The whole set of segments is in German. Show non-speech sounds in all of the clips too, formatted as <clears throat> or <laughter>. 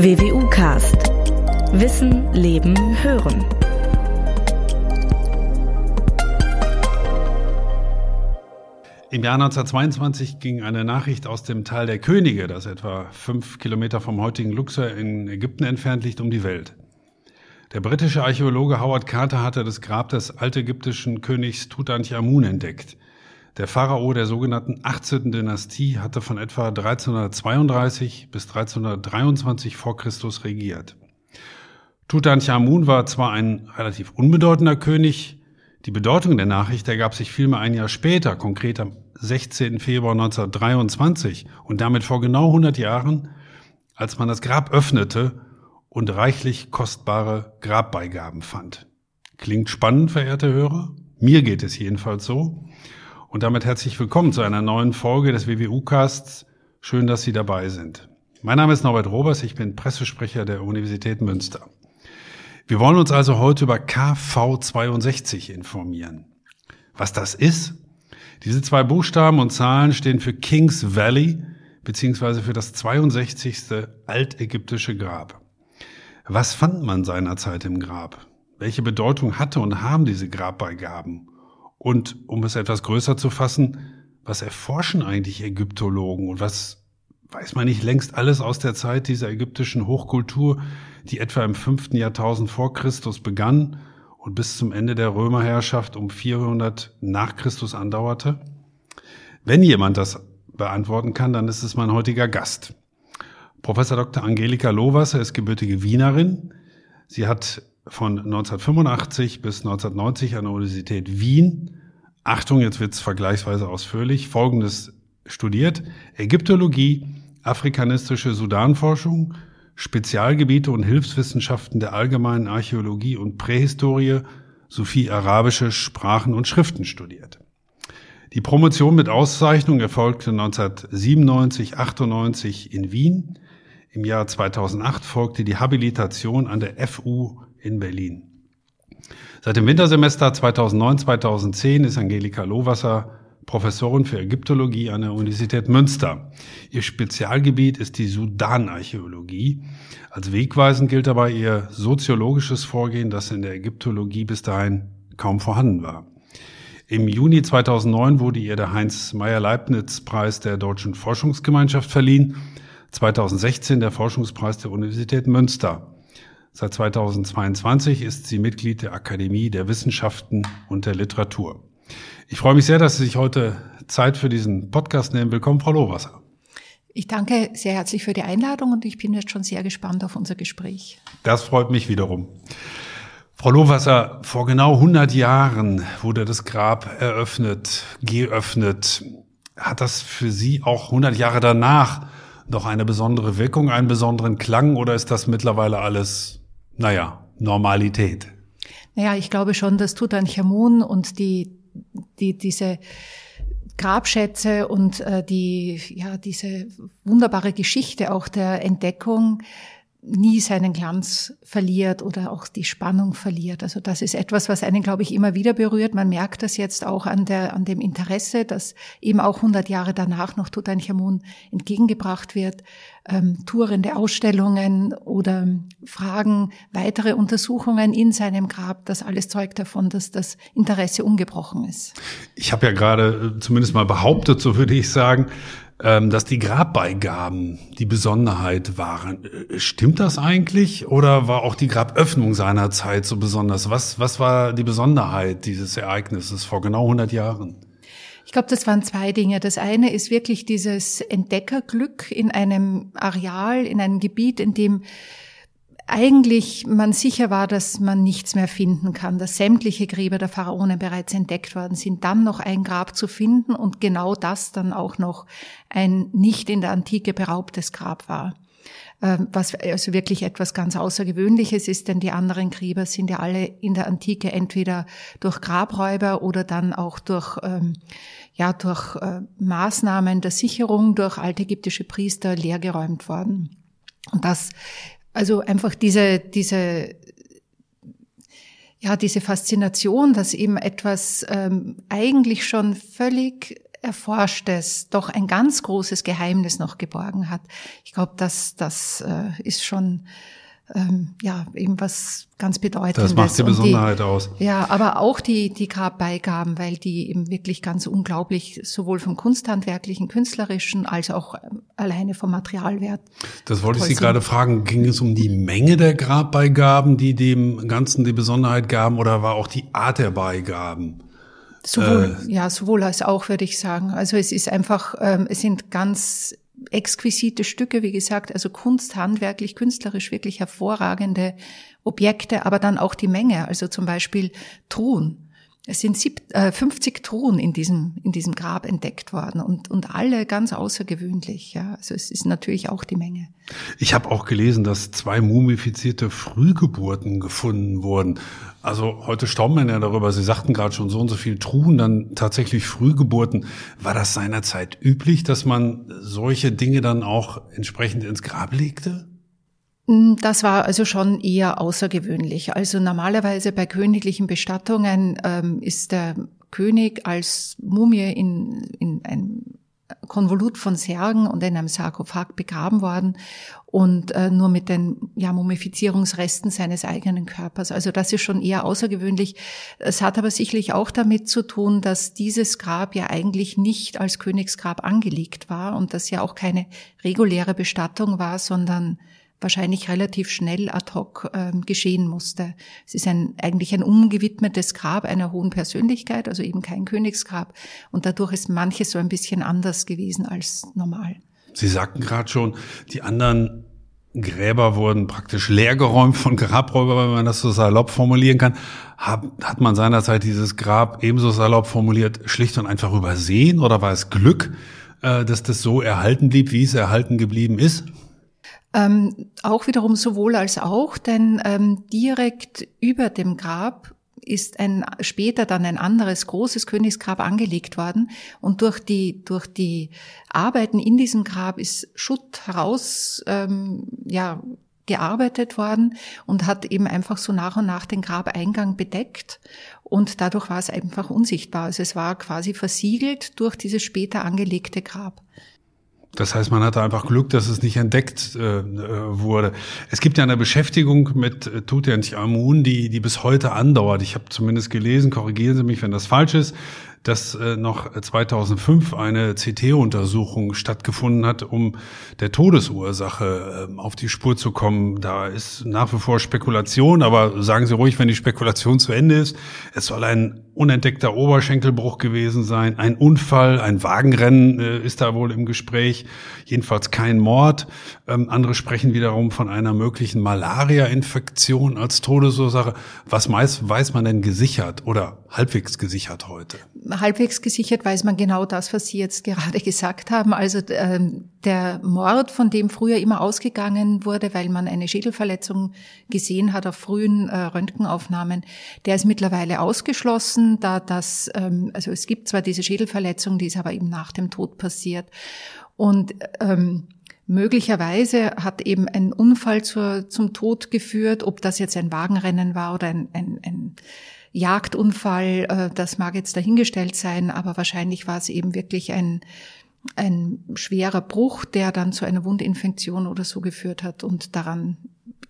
WWU Cast. Wissen, Leben, Hören. Im Jahr 1922 ging eine Nachricht aus dem Tal der Könige, das etwa fünf Kilometer vom heutigen Luxor in Ägypten entfernt liegt, um die Welt. Der britische Archäologe Howard Carter hatte das Grab des altägyptischen Königs Tutanchamun entdeckt. Der Pharao der sogenannten 18. Dynastie hatte von etwa 1332 bis 1323 vor Christus regiert. Tutanchamun war zwar ein relativ unbedeutender König, die Bedeutung der Nachricht ergab sich vielmehr ein Jahr später, konkret am 16. Februar 1923 und damit vor genau 100 Jahren, als man das Grab öffnete und reichlich kostbare Grabbeigaben fand. Klingt spannend, verehrte Hörer? Mir geht es jedenfalls so. Und damit herzlich willkommen zu einer neuen Folge des WWU-Casts. Schön, dass Sie dabei sind. Mein Name ist Norbert Robers, ich bin Pressesprecher der Universität Münster. Wir wollen uns also heute über KV62 informieren. Was das ist? Diese zwei Buchstaben und Zahlen stehen für Kings Valley beziehungsweise für das 62. altägyptische Grab. Was fand man seinerzeit im Grab? Welche Bedeutung hatte und haben diese Grabbeigaben? Und um es etwas größer zu fassen, was erforschen eigentlich Ägyptologen und was weiß man nicht längst alles aus der Zeit dieser ägyptischen Hochkultur, die etwa im fünften Jahrtausend vor Christus begann und bis zum Ende der Römerherrschaft um 400 nach Christus andauerte? Wenn jemand das beantworten kann, dann ist es mein heutiger Gast. Professor Dr. Angelika Lohwasser ist gebürtige Wienerin. Sie hat von 1985 bis 1990 an der Universität Wien, Achtung, jetzt wird's vergleichsweise ausführlich, Folgendes studiert. Ägyptologie, afrikanistische Sudanforschung, Spezialgebiete und Hilfswissenschaften der allgemeinen Archäologie und Prähistorie sowie arabische Sprachen und Schriften studiert. Die Promotion mit Auszeichnung erfolgte 1997, 98 in Wien. Im Jahr 2008 folgte die Habilitation an der FU in Berlin. Seit dem Wintersemester 2009-2010 ist Angelika Lohwasser Professorin für Ägyptologie an der Universität Münster. Ihr Spezialgebiet ist die Sudanarchäologie. Als wegweisend gilt dabei ihr soziologisches Vorgehen, das in der Ägyptologie bis dahin kaum vorhanden war. Im Juni 2009 wurde ihr der Heinz-Meyer-Leibniz-Preis der Deutschen Forschungsgemeinschaft verliehen, 2016 der Forschungspreis der Universität Münster. Seit 2022 ist sie Mitglied der Akademie der Wissenschaften und der Literatur. Ich freue mich sehr, dass Sie sich heute Zeit für diesen Podcast nehmen. Willkommen, Frau Lohwasser. Ich danke sehr herzlich für die Einladung und ich bin jetzt schon sehr gespannt auf unser Gespräch. Das freut mich wiederum. Frau Lohwasser, vor genau 100 Jahren wurde das Grab eröffnet, geöffnet. Hat das für Sie auch 100 Jahre danach noch eine besondere Wirkung, einen besonderen Klang oder ist das mittlerweile alles naja, Normalität. Naja, ich glaube schon, dass Tutanchamun und die, die, diese Grabschätze und äh, die, ja, diese wunderbare Geschichte auch der Entdeckung nie seinen Glanz verliert oder auch die Spannung verliert. Also das ist etwas, was einen, glaube ich, immer wieder berührt. Man merkt das jetzt auch an der, an dem Interesse, dass eben auch 100 Jahre danach noch Tutanchamun entgegengebracht wird. Ähm, tourende Ausstellungen oder Fragen, weitere Untersuchungen in seinem Grab. Das alles zeugt davon, dass das Interesse ungebrochen ist. Ich habe ja gerade äh, zumindest mal behauptet, so würde ich sagen, dass die Grabbeigaben die Besonderheit waren. Äh, stimmt das eigentlich oder war auch die Graböffnung seiner Zeit so besonders? Was, was war die Besonderheit dieses Ereignisses vor genau 100 Jahren? Ich glaube, das waren zwei Dinge. Das eine ist wirklich dieses Entdeckerglück in einem Areal, in einem Gebiet, in dem eigentlich man sicher war, dass man nichts mehr finden kann, dass sämtliche Gräber der Pharaonen bereits entdeckt worden sind, dann noch ein Grab zu finden und genau das dann auch noch ein nicht in der Antike beraubtes Grab war. Ähm, was also wirklich etwas ganz Außergewöhnliches ist, denn die anderen Gräber sind ja alle in der Antike entweder durch Grabräuber oder dann auch durch, ähm, ja, durch äh, Maßnahmen der Sicherung durch altägyptische Priester leergeräumt worden. Und das also einfach diese, diese, ja, diese Faszination, dass eben etwas ähm, eigentlich schon völlig Erforschtes doch ein ganz großes Geheimnis noch geborgen hat. Ich glaube, das, das äh, ist schon ähm, ja eben was ganz Bedeutendes. Das macht die Besonderheit die, aus. Ja, aber auch die, die Grabbeigaben, weil die eben wirklich ganz unglaublich sowohl vom kunsthandwerklichen, künstlerischen als auch ähm, alleine vom Materialwert. Das wollte ich Sie sind. gerade fragen. Ging es um die Menge der Grabbeigaben, die dem Ganzen die Besonderheit gaben, oder war auch die Art der Beigaben? Sowohl, äh, ja, sowohl als auch, würde ich sagen. Also es ist einfach, ähm, es sind ganz exquisite Stücke, wie gesagt, also Kunst, handwerklich, künstlerisch wirklich hervorragende Objekte, aber dann auch die Menge, also zum Beispiel Truhen. Es sind 50 äh, Truhen in diesem, in diesem Grab entdeckt worden und, und alle ganz außergewöhnlich. Ja. Also es ist natürlich auch die Menge. Ich habe auch gelesen, dass zwei mumifizierte Frühgeburten gefunden wurden. Also heute staunen wir ja darüber. Sie sagten gerade schon so und so viel Truhen, dann tatsächlich Frühgeburten. War das seinerzeit üblich, dass man solche Dinge dann auch entsprechend ins Grab legte? Mm, das war also schon eher außergewöhnlich. Also normalerweise bei königlichen Bestattungen ähm, ist der König als Mumie in, in ein Konvolut von Särgen und in einem Sarkophag begraben worden und äh, nur mit den ja, Mumifizierungsresten seines eigenen Körpers. Also das ist schon eher außergewöhnlich. Es hat aber sicherlich auch damit zu tun, dass dieses Grab ja eigentlich nicht als Königsgrab angelegt war und das ja auch keine reguläre Bestattung war, sondern wahrscheinlich relativ schnell ad hoc äh, geschehen musste. Es ist ein, eigentlich ein umgewidmetes Grab einer hohen Persönlichkeit, also eben kein Königsgrab. Und dadurch ist manches so ein bisschen anders gewesen als normal. Sie sagten gerade schon, die anderen Gräber wurden praktisch leergeräumt von Grabräubern, wenn man das so salopp formulieren kann. Hat, hat man seinerzeit dieses Grab ebenso salopp formuliert, schlicht und einfach übersehen oder war es Glück, äh, dass das so erhalten blieb, wie es erhalten geblieben ist? Ähm, auch wiederum sowohl als auch, denn ähm, direkt über dem Grab ist ein, später dann ein anderes großes Königsgrab angelegt worden und durch die, durch die Arbeiten in diesem Grab ist Schutt heraus, ähm, ja, gearbeitet worden und hat eben einfach so nach und nach den Grabeingang bedeckt und dadurch war es einfach unsichtbar. Also es war quasi versiegelt durch dieses später angelegte Grab. Das heißt, man hatte einfach Glück, dass es nicht entdeckt äh, äh wurde. Es gibt ja eine Beschäftigung mit äh, Tutanchamun, die, die bis heute andauert. Ich habe zumindest gelesen, korrigieren Sie mich, wenn das falsch ist, dass äh, noch 2005 eine CT-Untersuchung stattgefunden hat, um der Todesursache äh, auf die Spur zu kommen. Da ist nach wie vor Spekulation, aber sagen Sie ruhig, wenn die Spekulation zu Ende ist. Es soll ein unentdeckter Oberschenkelbruch gewesen sein, ein Unfall, ein Wagenrennen äh, ist da wohl im Gespräch, jedenfalls kein Mord. Ähm, andere sprechen wiederum von einer möglichen Malaria-Infektion als Todesursache. Was meist weiß man denn gesichert oder halbwegs gesichert heute? Halbwegs gesichert weiß man genau das, was Sie jetzt gerade <laughs> gesagt haben. Also ähm, der Mord, von dem früher immer ausgegangen wurde, weil man eine Schädelverletzung gesehen hat auf frühen äh, Röntgenaufnahmen, der ist mittlerweile ausgeschlossen, da das, ähm, also es gibt zwar diese Schädelverletzung, die ist aber eben nach dem Tod passiert. Und ähm, möglicherweise hat eben ein Unfall zur, zum Tod geführt, ob das jetzt ein Wagenrennen war oder ein, ein, ein Jagdunfall, äh, das mag jetzt dahingestellt sein, aber wahrscheinlich war es eben wirklich ein ein schwerer Bruch, der dann zu einer Wundinfektion oder so geführt hat und daran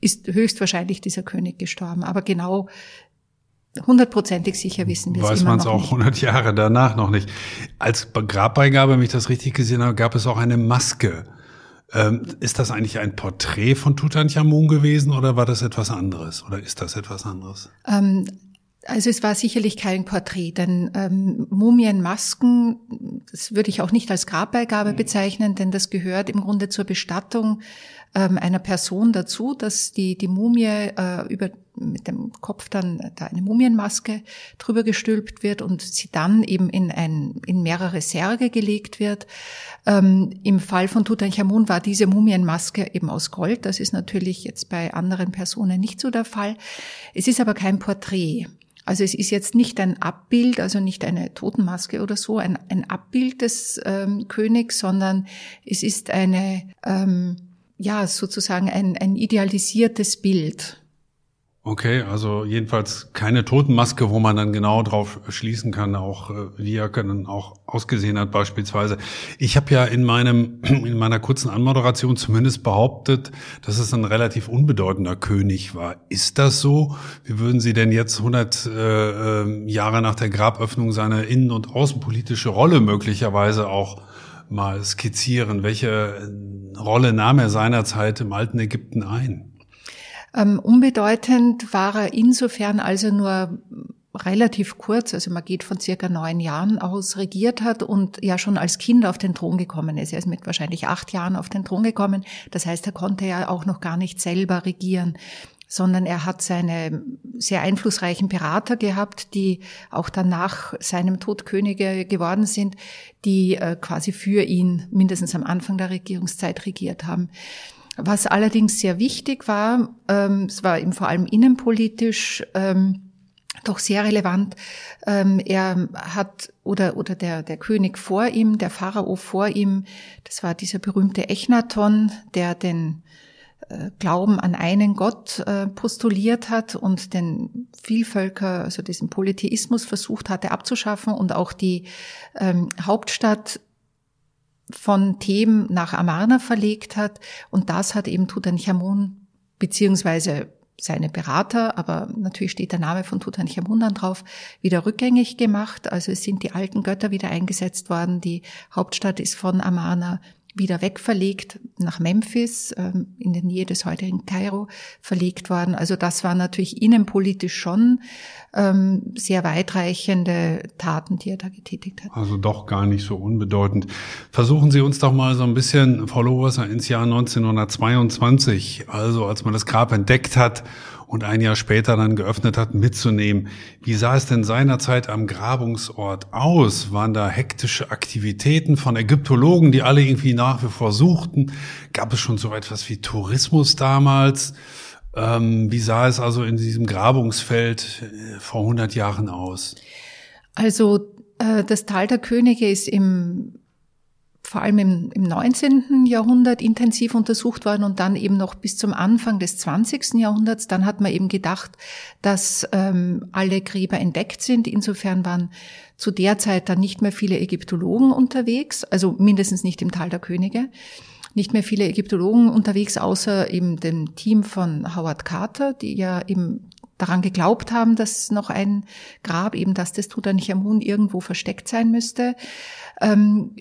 ist höchstwahrscheinlich dieser König gestorben. Aber genau hundertprozentig sicher wissen wir es Weiß man es auch 100 Jahre danach noch nicht. Als Grabbeigabe, wenn ich das richtig gesehen habe, gab es auch eine Maske. Ähm, ist das eigentlich ein Porträt von Tutanchamun gewesen oder war das etwas anderes? Oder ist das etwas anderes? Ähm, also es war sicherlich kein Porträt, denn ähm, Mumienmasken, das würde ich auch nicht als Grabbeigabe bezeichnen, denn das gehört im Grunde zur Bestattung ähm, einer Person dazu, dass die, die Mumie äh, über, mit dem Kopf dann da eine Mumienmaske drüber gestülpt wird und sie dann eben in, ein, in mehrere Särge gelegt wird. Ähm, Im Fall von Tutanchamun war diese Mumienmaske eben aus Gold. Das ist natürlich jetzt bei anderen Personen nicht so der Fall. Es ist aber kein Porträt. Also es ist jetzt nicht ein Abbild, also nicht eine Totenmaske oder so, ein, ein Abbild des ähm, Königs, sondern es ist eine, ähm, ja, sozusagen ein, ein idealisiertes Bild. Okay, also jedenfalls keine Totenmaske, wo man dann genau drauf schließen kann, auch äh, wie er dann auch ausgesehen hat beispielsweise. Ich habe ja in meinem <clears throat> in meiner kurzen Anmoderation zumindest behauptet, dass es ein relativ unbedeutender König war. Ist das so? Wie würden Sie denn jetzt 100 äh, ähm, Jahre nach der Graböffnung seine innen- und außenpolitische Rolle möglicherweise auch mal skizzieren? Welche äh, Rolle nahm er seinerzeit im alten Ägypten ein? Ähm, unbedeutend war er insofern also nur relativ kurz, also man geht von circa neun Jahren aus, regiert hat und ja schon als Kind auf den Thron gekommen ist. Er ist mit wahrscheinlich acht Jahren auf den Thron gekommen. Das heißt, er konnte ja auch noch gar nicht selber regieren sondern er hat seine sehr einflussreichen Berater gehabt, die auch dann nach seinem Tod Könige geworden sind, die äh, quasi für ihn mindestens am Anfang der Regierungszeit regiert haben. Was allerdings sehr wichtig war, ähm, es war eben vor allem innenpolitisch ähm, doch sehr relevant. Ähm, er hat oder oder der der König vor ihm, der Pharao vor ihm, das war dieser berühmte Echnaton, der den äh, Glauben an einen Gott äh, postuliert hat und den Vielvölker, also diesen Polytheismus versucht hatte abzuschaffen und auch die ähm, Hauptstadt von Themen nach Amarna verlegt hat. Und das hat eben Tutanchamun beziehungsweise seine Berater, aber natürlich steht der Name von Tutanchamun dann drauf, wieder rückgängig gemacht. Also es sind die alten Götter wieder eingesetzt worden. Die Hauptstadt ist von Amarna wieder wegverlegt nach Memphis, ähm, in der Nähe des heutigen Kairo verlegt worden. Also das war natürlich innenpolitisch schon ähm, sehr weitreichende Taten, die er da getätigt hat. Also doch gar nicht so unbedeutend. Versuchen Sie uns doch mal so ein bisschen, Frau Lohrwasser, ins Jahr 1922, also als man das Grab entdeckt hat und ein Jahr später dann geöffnet hat, mitzunehmen. Wie sah es denn seinerzeit am Grabungsort aus? Waren da hektische Aktivitäten von Ägyptologen, die alle irgendwie nach wie vor suchten? Gab es schon so etwas wie Tourismus damals? Ähm, wie sah es also in diesem Grabungsfeld äh, vor 100 Jahren aus? Also äh, das Tal der Könige ist im vor allem im, im 19. Jahrhundert intensiv untersucht worden und dann eben noch bis zum Anfang des 20. Jahrhunderts. Dann hat man eben gedacht, dass ähm, alle Gräber entdeckt sind. Insofern waren zu der Zeit dann nicht mehr viele Ägyptologen unterwegs, also mindestens nicht im Tal der Könige. Nicht mehr viele Ägyptologen unterwegs, außer eben dem Team von Howard Carter, die ja eben daran geglaubt haben, dass noch ein Grab, eben das des Tutanchamun irgendwo versteckt sein müsste. Ähm,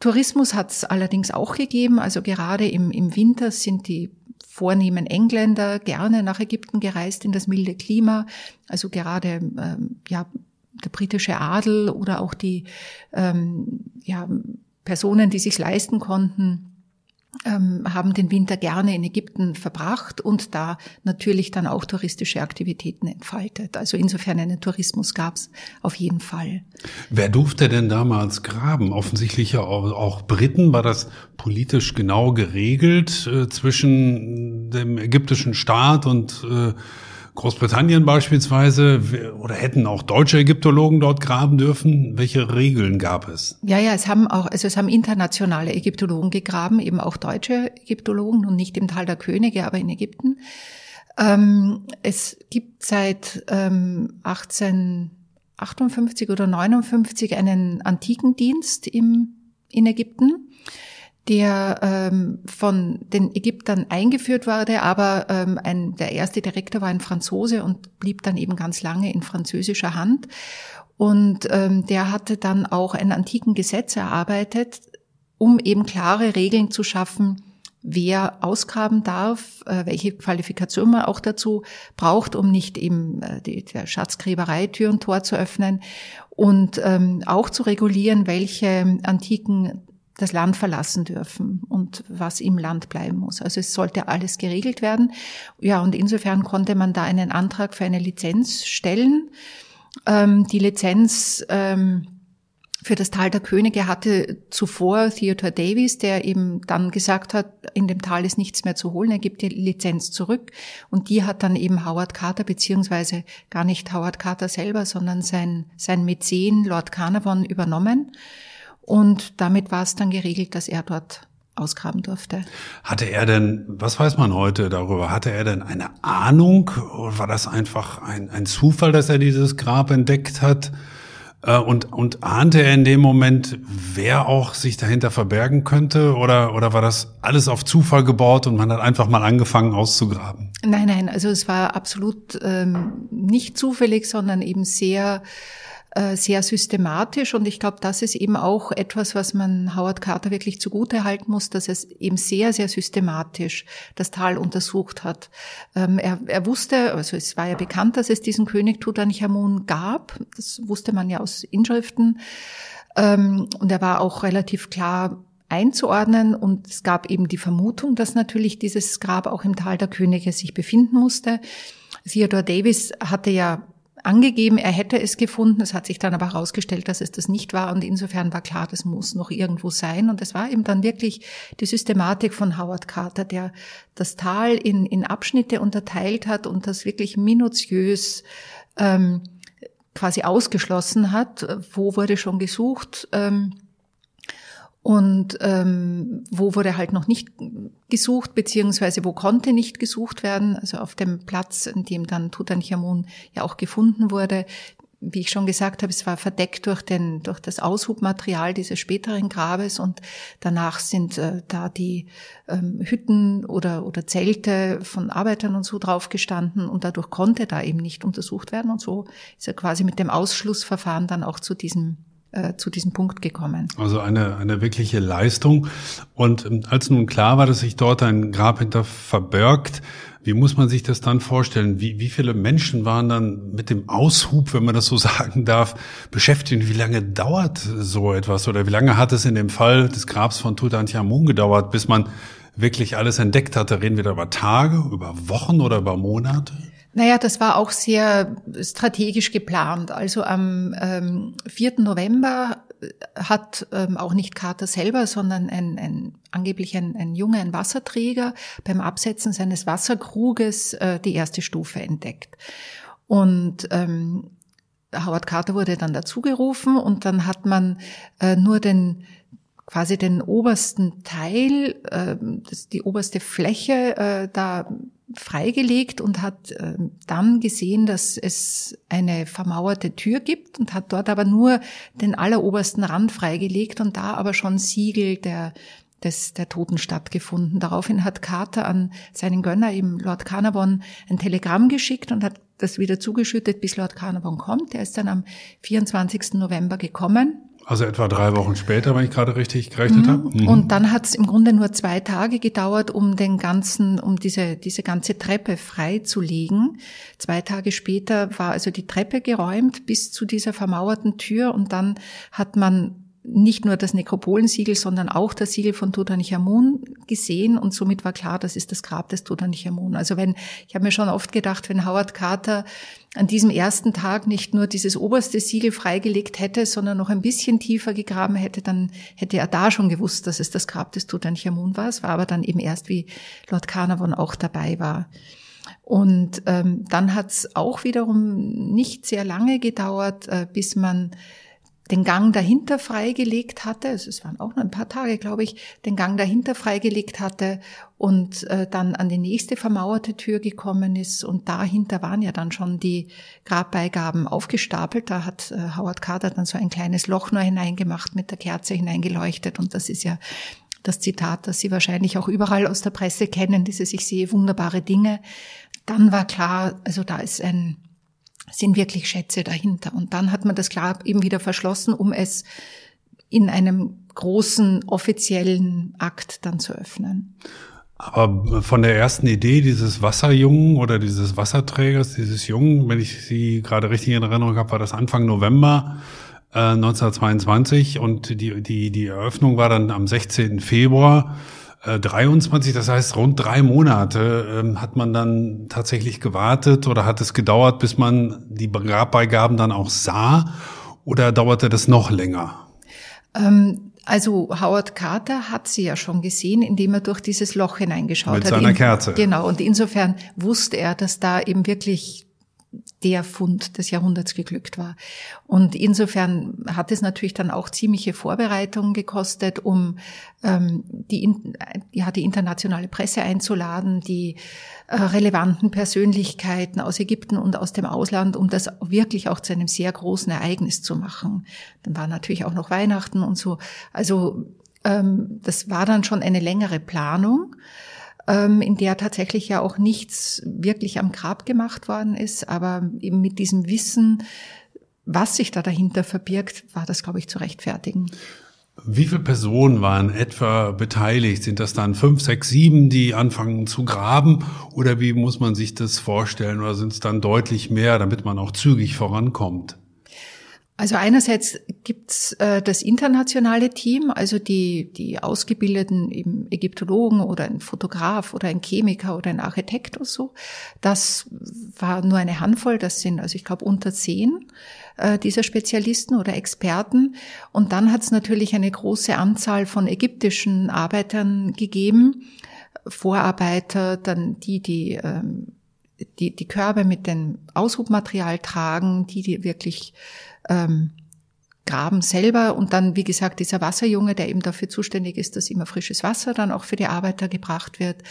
Tourismus hat es allerdings auch gegeben. Also gerade im, im Winter sind die vornehmen Engländer gerne nach Ägypten gereist in das milde Klima. Also gerade ähm, ja der britische Adel oder auch die ähm, ja, Personen, die sich leisten konnten, haben den Winter gerne in Ägypten verbracht und da natürlich dann auch touristische Aktivitäten entfaltet. Also insofern einen Tourismus gab es auf jeden Fall. Wer durfte denn damals graben? Offensichtlich ja auch, auch Briten. War das politisch genau geregelt äh, zwischen dem ägyptischen Staat und äh, Großbritannien beispielsweise oder hätten auch deutsche Ägyptologen dort graben dürfen? Welche Regeln gab es? Ja, ja, es haben auch, also es haben internationale Ägyptologen gegraben, eben auch deutsche Ägyptologen und nicht im Tal der Könige, aber in Ägypten. Ähm, es gibt seit ähm, 1858 oder 59 einen Antikendienst im, in Ägypten der ähm, von den Ägyptern eingeführt wurde, aber ähm, ein, der erste Direktor war ein Franzose und blieb dann eben ganz lange in französischer Hand. Und ähm, der hatte dann auch ein antiken Gesetz erarbeitet, um eben klare Regeln zu schaffen, wer ausgraben darf, äh, welche Qualifikation man auch dazu braucht, um nicht eben äh, die, der Schatzgräberei Tür und Tor zu öffnen und ähm, auch zu regulieren, welche antiken das Land verlassen dürfen und was im Land bleiben muss. Also es sollte alles geregelt werden. Ja, und insofern konnte man da einen Antrag für eine Lizenz stellen. Ähm, die Lizenz ähm, für das Tal der Könige hatte zuvor Theodore Davies, der eben dann gesagt hat, in dem Tal ist nichts mehr zu holen, er gibt die Lizenz zurück. Und die hat dann eben Howard Carter, beziehungsweise gar nicht Howard Carter selber, sondern sein, sein Mäzen Lord Carnarvon übernommen. Und damit war es dann geregelt, dass er dort ausgraben durfte. Hatte er denn, was weiß man heute darüber, hatte er denn eine Ahnung oder war das einfach ein, ein Zufall, dass er dieses Grab entdeckt hat? Äh, und, und ahnte er in dem Moment, wer auch sich dahinter verbergen könnte? Oder, oder war das alles auf Zufall gebaut und man hat einfach mal angefangen auszugraben? Nein, nein, also es war absolut ähm, nicht zufällig, sondern eben sehr sehr systematisch und ich glaube, das ist eben auch etwas, was man Howard Carter wirklich zugute halten muss, dass er eben sehr, sehr systematisch das Tal untersucht hat. Ähm, er, er wusste, also es war ja bekannt, dass es diesen König Tutanchamun gab, das wusste man ja aus Inschriften ähm, und er war auch relativ klar einzuordnen und es gab eben die Vermutung, dass natürlich dieses Grab auch im Tal der Könige sich befinden musste. Theodore Davis hatte ja angegeben, er hätte es gefunden. Es hat sich dann aber herausgestellt, dass es das nicht war. Und insofern war klar, das muss noch irgendwo sein. Und es war eben dann wirklich die Systematik von Howard Carter, der das Tal in, in Abschnitte unterteilt hat und das wirklich minutiös ähm, quasi ausgeschlossen hat. Wo wurde schon gesucht? Ähm, und ähm, wo wurde halt noch nicht gesucht, beziehungsweise wo konnte nicht gesucht werden, also auf dem Platz, in dem dann Tutanchamun ja auch gefunden wurde. Wie ich schon gesagt habe, es war verdeckt durch, den, durch das Aushubmaterial dieses späteren Grabes. Und danach sind äh, da die ähm, Hütten oder, oder Zelte von Arbeitern und so draufgestanden. Und dadurch konnte da eben nicht untersucht werden. Und so ist er quasi mit dem Ausschlussverfahren dann auch zu diesem äh, zu diesem Punkt gekommen. Also eine, eine wirkliche Leistung. Und ähm, als nun klar war, dass sich dort ein Grab hinter verbirgt, wie muss man sich das dann vorstellen? Wie, wie viele Menschen waren dann mit dem Aushub, wenn man das so <laughs> sagen darf, beschäftigt? Wie lange dauert so etwas? Oder wie lange hat es in dem Fall des Grabs von Tutanchamun gedauert, bis man wirklich alles entdeckt hatte? Reden wir da über Tage, über Wochen oder über Monate? Naja, das war auch sehr strategisch geplant. Also am ähm, 4. November äh, hat ähm, auch nicht Carter selber, sondern ein, ein angeblich ein, ein Junge, ein Wasserträger beim Absetzen seines Wasserkruges äh, die erste Stufe entdeckt. Und ähm, Howard Carter wurde dann dazugerufen und dann hat man äh, nur den quasi den obersten Teil, äh, das, die oberste Fläche äh, da freigelegt und hat äh, dann gesehen, dass es eine vermauerte Tür gibt und hat dort aber nur den allerobersten Rand freigelegt und da aber schon Siegel der des, der Toten stattgefunden. Daraufhin hat Carter an seinen Gönner, eben Lord Carnarvon, ein Telegramm geschickt und hat das wieder zugeschüttet, bis Lord Carnarvon kommt. Er ist dann am 24. November gekommen also etwa drei Wochen später, wenn ich gerade richtig gerechnet mhm. habe. Mhm. Und dann hat es im Grunde nur zwei Tage gedauert, um den ganzen, um diese, diese ganze Treppe freizulegen. Zwei Tage später war also die Treppe geräumt bis zu dieser vermauerten Tür und dann hat man nicht nur das Nekropolensiegel, sondern auch das Siegel von Tutanchamun gesehen und somit war klar, das ist das Grab des Tutanchamun. Also wenn, ich habe mir schon oft gedacht, wenn Howard Carter an diesem ersten Tag nicht nur dieses oberste Siegel freigelegt hätte, sondern noch ein bisschen tiefer gegraben hätte, dann hätte er da schon gewusst, dass es das Grab des Tutanchamun war. Es war aber dann eben erst, wie Lord Carnarvon auch dabei war. Und ähm, dann hat es auch wiederum nicht sehr lange gedauert, äh, bis man den Gang dahinter freigelegt hatte, es waren auch noch ein paar Tage, glaube ich, den Gang dahinter freigelegt hatte und äh, dann an die nächste vermauerte Tür gekommen ist und dahinter waren ja dann schon die Grabbeigaben aufgestapelt. Da hat äh, Howard Carter dann so ein kleines Loch nur hineingemacht, mit der Kerze hineingeleuchtet und das ist ja das Zitat, das Sie wahrscheinlich auch überall aus der Presse kennen, dieses Ich sehe wunderbare Dinge. Dann war klar, also da ist ein sind wirklich Schätze dahinter. Und dann hat man das Grab eben wieder verschlossen, um es in einem großen offiziellen Akt dann zu öffnen. Aber von der ersten Idee dieses Wasserjungen oder dieses Wasserträgers, dieses Jungen, wenn ich Sie gerade richtig in Erinnerung habe, war das Anfang November äh, 1922 und die, die, die Eröffnung war dann am 16. Februar. 23, äh, das heißt rund drei Monate, ähm, hat man dann tatsächlich gewartet oder hat es gedauert, bis man die Grabbeigaben dann auch sah oder dauerte das noch länger? Ähm, also Howard Carter hat sie ja schon gesehen, indem er durch dieses Loch hineingeschaut Mit hat. Mit seiner Kerze. Genau, und insofern wusste er, dass da eben wirklich der Fund des Jahrhunderts geglückt war. Und insofern hat es natürlich dann auch ziemliche Vorbereitungen gekostet, um ähm, die, ja, die internationale Presse einzuladen, die äh, relevanten Persönlichkeiten aus Ägypten und aus dem Ausland, um das wirklich auch zu einem sehr großen Ereignis zu machen. Dann war natürlich auch noch Weihnachten und so. Also ähm, das war dann schon eine längere Planung in der tatsächlich ja auch nichts wirklich am Grab gemacht worden ist. Aber eben mit diesem Wissen, was sich da dahinter verbirgt, war das, glaube ich, zu rechtfertigen. Wie viele Personen waren etwa beteiligt? Sind das dann fünf, sechs, sieben, die anfangen zu graben? Oder wie muss man sich das vorstellen? Oder sind es dann deutlich mehr, damit man auch zügig vorankommt? Also einerseits gibt's äh, das internationale Team, also die, die ausgebildeten eben Ägyptologen oder ein Fotograf oder ein Chemiker oder ein Architekt oder so. Das war nur eine Handvoll, das sind also ich glaube unter zehn äh, dieser Spezialisten oder Experten. Und dann hat es natürlich eine große Anzahl von ägyptischen Arbeitern gegeben, Vorarbeiter, dann die, die ähm, die, die Körbe mit dem Aushubmaterial tragen, die, die wirklich ähm, graben selber und dann, wie gesagt, dieser Wasserjunge, der eben dafür zuständig ist, dass immer frisches Wasser dann auch für die Arbeiter gebracht wird.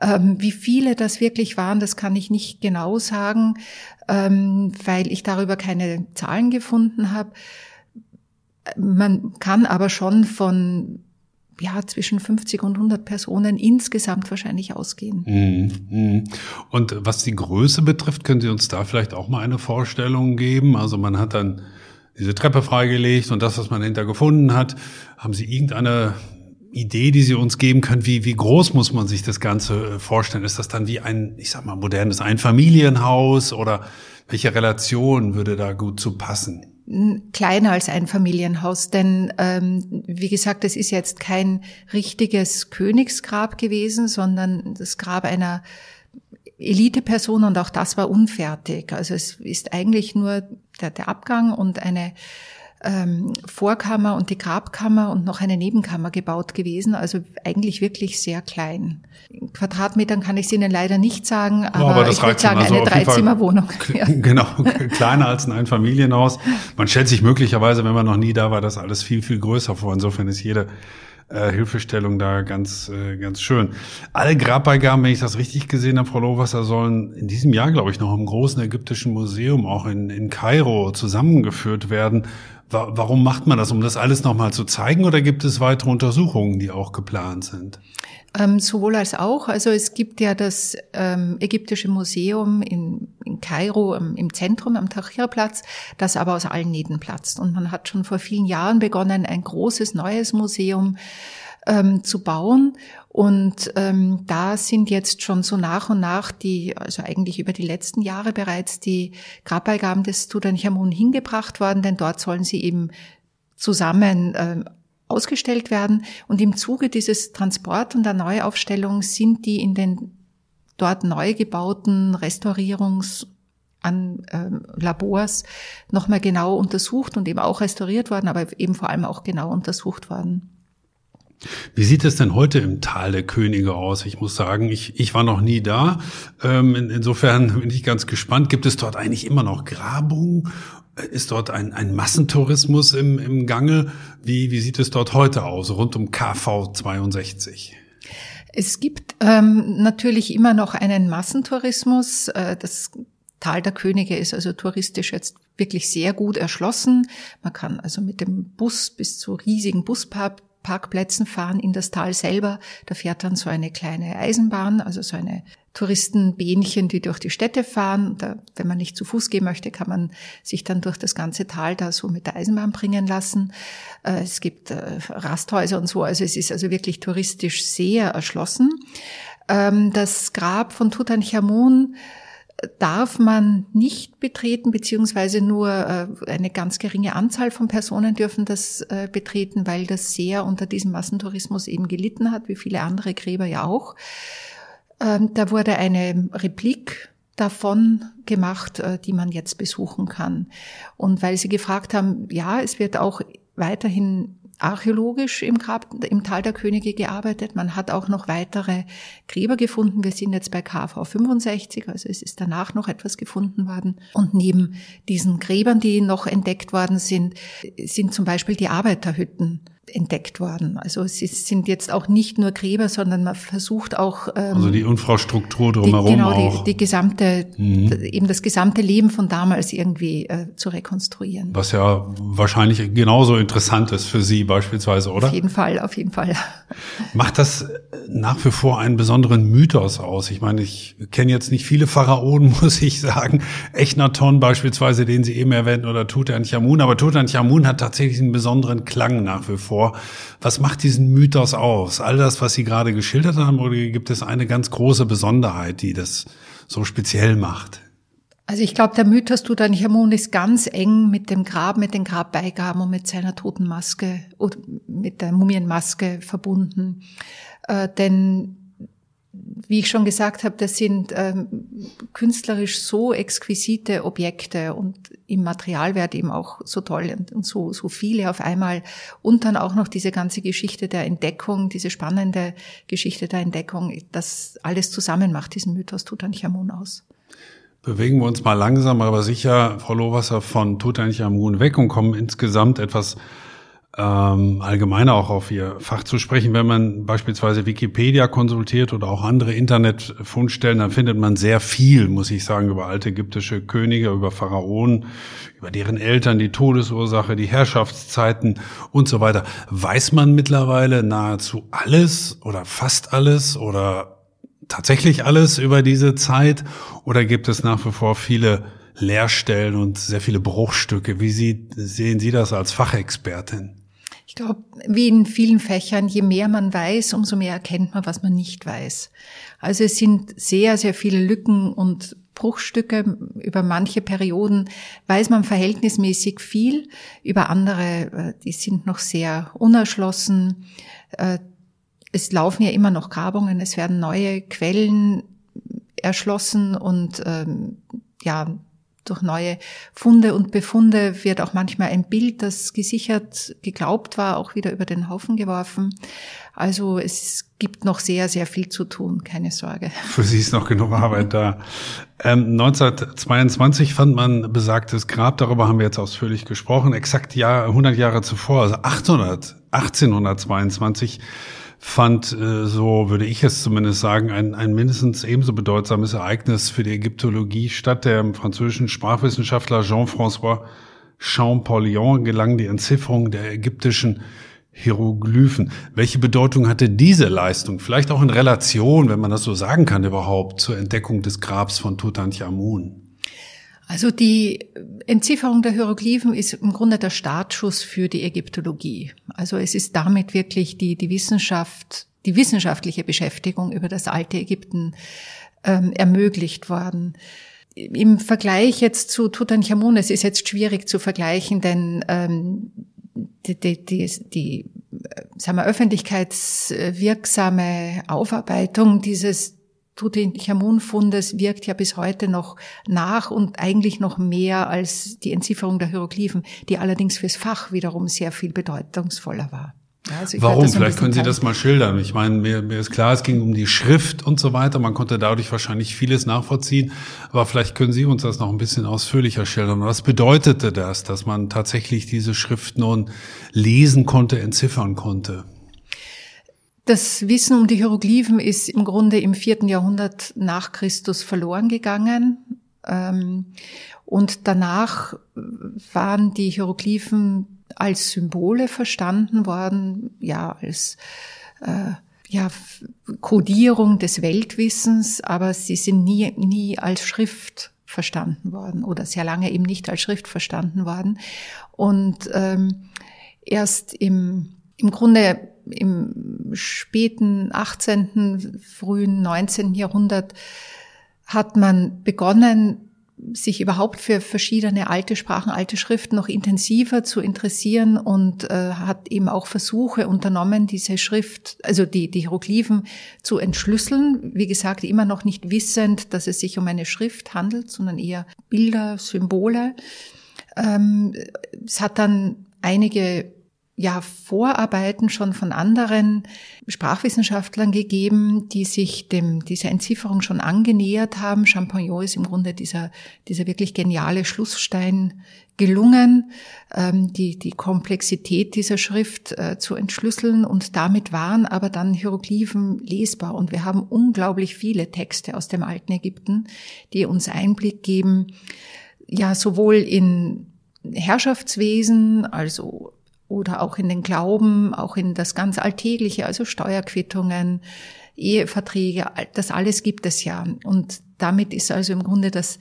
Ähm, wie viele das wirklich waren, das kann ich nicht genau sagen, ähm, weil ich darüber keine Zahlen gefunden habe. Man kann aber schon von ja, zwischen 50 und 100 Personen insgesamt wahrscheinlich ausgehen. Mhm, mhm. Und was die Größe betrifft, können Sie uns da vielleicht auch mal eine Vorstellung geben? Also man hat dann diese Treppe freigelegt und das, was man hinter gefunden hat. Haben Sie irgendeine Idee, die Sie uns geben können? Wie, wie groß muss man sich das Ganze äh, vorstellen? Ist das dann wie ein, ich sag mal, modernes Einfamilienhaus oder welche Relation würde da gut zu passen? Kleiner als ein Familienhaus, denn ähm, wie gesagt, es ist jetzt kein richtiges Königsgrab gewesen, sondern das Grab einer Eliteperson und auch das war unfertig. Also es ist eigentlich nur der, der Abgang und eine ähm, Vorkammer und die Grabkammer und noch eine Nebenkammer gebaut gewesen. Also eigentlich wirklich sehr klein. In Quadratmetern kann ich es Ihnen leider nicht sagen, aber, oh, aber ich würde sagen also eine Dreizimmerwohnung. Ja. <laughs> Genau, kleiner als ein Einfamilienhaus. Man stellt sich möglicherweise, wenn man noch nie da war, das alles viel, viel größer vor. Insofern ist jede äh, Hilfestellung da ganz, äh, ganz schön. Alle Grabbeigaben, wenn ich das richtig gesehen habe, Frau Lohwasser, sollen in diesem Jahr, glaube ich, noch im großen ägyptischen Museum auch in, in Kairo zusammengeführt werden. Warum macht man das? Um das alles nochmal zu zeigen oder gibt es weitere Untersuchungen, die auch geplant sind? Ähm, sowohl als auch. Also es gibt ja das ähm, Ägyptische Museum in, in Kairo im, im Zentrum am Tahrirplatz, das aber aus allen Nähten platzt. Und man hat schon vor vielen Jahren begonnen, ein großes neues Museum ähm, zu bauen. Und ähm, da sind jetzt schon so nach und nach die, also eigentlich über die letzten Jahre bereits die Grabbeigaben des Tutanchamun hingebracht worden, denn dort sollen sie eben zusammen äh, ausgestellt werden. Und im Zuge dieses Transport und der Neuaufstellung sind die in den dort neu gebauten Restaurierungs- an äh, Labors nochmal genau untersucht und eben auch restauriert worden, aber eben vor allem auch genau untersucht worden. Wie sieht es denn heute im Tal der Könige aus? Ich muss sagen, ich, ich war noch nie da. Ähm, in, insofern <laughs> bin ich ganz gespannt. Gibt es dort eigentlich immer noch Grabungen? Ist dort ein, ein Massentourismus im, im Gange? Wie, wie sieht es dort heute aus, rund um KV 62? Es gibt ähm, natürlich immer noch einen Massentourismus. Äh, das Tal der Könige ist also touristisch jetzt wirklich sehr gut erschlossen. Man kann also mit dem Bus bis zu riesigen Buspark Parkplätzen fahren in das Tal selber. Da fährt dann so eine kleine Eisenbahn, also so eine Touristenbähnchen, die durch die Städte fahren. Da, wenn man nicht zu Fuß gehen möchte, kann man sich dann durch das ganze Tal da so mit der Eisenbahn bringen lassen. Äh, es gibt äh, Rasthäuser und so. Also es ist also wirklich touristisch sehr erschlossen. Ähm, das Grab von Tutanchamun darf man nicht betreten, beziehungsweise nur äh, eine ganz geringe Anzahl von Personen dürfen das äh, betreten, weil das sehr unter diesem Massentourismus eben gelitten hat, wie viele andere Gräber ja auch. Ähm, da wurde eine Replik davon gemacht, äh, die man jetzt besuchen kann. Und weil Sie gefragt haben, ja, es wird auch weiterhin archäologisch im Grab, im Tal der Könige gearbeitet. Man hat auch noch weitere Gräber gefunden. Wir sind jetzt bei KV 65, also es ist danach noch etwas gefunden worden. Und neben diesen Gräbern, die noch entdeckt worden sind, sind zum Beispiel die Arbeiterhütten entdeckt worden. Also es sind jetzt auch nicht nur Gräber, sondern man versucht auch ähm, also die Infrastruktur drumherum die, genau auch. Die, die gesamte mhm. eben das gesamte Leben von damals irgendwie äh, zu rekonstruieren. Was ja wahrscheinlich genauso interessant ist für Sie beispielsweise, oder? Auf jeden Fall, auf jeden Fall. Macht das nach wie vor einen besonderen Mythos aus? Ich meine, ich kenne jetzt nicht viele Pharaonen, <laughs> muss ich sagen. Echnaton beispielsweise, den Sie eben erwähnten, oder Tutanchamun, aber Tutanchamun hat tatsächlich einen besonderen Klang nach wie vor vor. Was macht diesen Mythos aus? All das, was Sie gerade geschildert haben, oder gibt es eine ganz große Besonderheit, die das so speziell macht? Also ich glaube, der Mythos Tutanchamun ist ganz eng mit dem Grab, mit den Grabbeigaben und mit seiner Totenmaske oder mit der Mumienmaske verbunden. Äh, denn wie ich schon gesagt habe, das sind ähm, künstlerisch so exquisite Objekte und im Materialwert eben auch so toll und, und, so, so viele auf einmal. Und dann auch noch diese ganze Geschichte der Entdeckung, diese spannende Geschichte der Entdeckung, das alles zusammen macht diesen Mythos Tutanchamun aus. Bewegen wir uns mal langsam, aber sicher, Frau Lohwasser, von Tutanchamun weg und kommen insgesamt etwas ähm, allgemeiner auch auf ihr Fach zu sprechen. Wenn man beispielsweise Wikipedia konsultiert oder auch andere Internetfundstellen, dann findet man sehr viel, muss ich sagen, über alte ägyptische Könige, über Pharaonen, über deren Eltern, die Todesursache, die Herrschaftszeiten und so weiter. Weiß man mittlerweile nahezu alles oder fast alles oder tatsächlich alles über diese Zeit oder gibt es nach wie vor viele Leerstellen und sehr viele Bruchstücke? Wie Sie, sehen Sie das als Fachexpertin? Glaube, wie in vielen Fächern, je mehr man weiß, umso mehr erkennt man, was man nicht weiß. Also es sind sehr, sehr viele Lücken und Bruchstücke. Über manche Perioden weiß man verhältnismäßig viel. Über andere, äh, die sind noch sehr unerschlossen. Äh, es laufen ja immer noch Grabungen, es werden neue Quellen erschlossen und ähm, ja, durch neue Funde und Befunde wird auch manchmal ein Bild, das gesichert geglaubt war, auch wieder über den Haufen geworfen. Also es gibt noch sehr, sehr viel zu tun, keine Sorge. <laughs> Für Sie ist noch genug Arbeit da. Ähm, 1922 fand man besagtes Grab, darüber haben wir jetzt ausführlich gesprochen, exakt Jahr, 100 Jahre zuvor, also 800, 1822 fand, äh, so würde ich es zumindest sagen, ein, ein mindestens ebenso bedeutsames Ereignis für die Ägyptologie statt. Der französischen Sprachwissenschaftler Jean-François Champollion gelang die Entzifferung der ägyptischen Hieroglyphen. Welche Bedeutung hatte diese Leistung? Vielleicht auch in Relation, wenn man das so sagen kann überhaupt, zur Entdeckung des Grabs von Tutanchamun? Also die Entzifferung der Hieroglyphen ist im Grunde der Startschuss für die Ägyptologie. Also es ist damit wirklich die, die Wissenschaft, die wissenschaftliche Beschäftigung über das alte Ägypten ähm, ermöglicht worden. Im Vergleich jetzt zu Tutanchamun, es ist jetzt schwierig zu vergleichen, denn ähm, die, die, die, die sagen wir, öffentlichkeitswirksame Aufarbeitung dieses Tutanchamun-Fundes wirkt ja bis heute noch nach und eigentlich noch mehr als die Entzifferung der Hieroglyphen, die allerdings fürs Fach wiederum sehr viel bedeutungsvoller war. Ja, also Warum? Vielleicht können Sie das mal schildern. Ich meine, mir, mir ist klar, es ging um die Schrift und so weiter. Man konnte dadurch wahrscheinlich vieles nachvollziehen. Aber vielleicht können Sie uns das noch ein bisschen ausführlicher schildern. Was bedeutete das, dass man tatsächlich diese Schrift nun lesen konnte, entziffern konnte? Das Wissen um die Hieroglyphen ist im Grunde im vierten Jahrhundert nach Christus verloren gegangen. Ähm, und danach waren die Hieroglyphen als Symbole verstanden worden, ja, als äh, ja, Kodierung des Weltwissens, aber sie sind nie, nie als Schrift verstanden worden oder sehr lange eben nicht als Schrift verstanden worden. Und ähm, erst im, im Grunde im späten 18., frühen 19. Jahrhundert hat man begonnen, sich überhaupt für verschiedene alte Sprachen, alte Schriften noch intensiver zu interessieren und äh, hat eben auch Versuche unternommen, diese Schrift, also die, die Hieroglyphen zu entschlüsseln. Wie gesagt, immer noch nicht wissend, dass es sich um eine Schrift handelt, sondern eher Bilder, Symbole. Ähm, es hat dann einige ja Vorarbeiten schon von anderen Sprachwissenschaftlern gegeben, die sich dem, dieser Entzifferung schon angenähert haben. Champagnon ist im Grunde dieser, dieser wirklich geniale Schlussstein gelungen, ähm, die, die Komplexität dieser Schrift äh, zu entschlüsseln und damit waren aber dann Hieroglyphen lesbar und wir haben unglaublich viele Texte aus dem alten Ägypten, die uns Einblick geben, ja, sowohl in Herrschaftswesen, also oder auch in den Glauben, auch in das ganz Alltägliche, also Steuerquittungen, Eheverträge, das alles gibt es ja. Und damit ist also im Grunde das,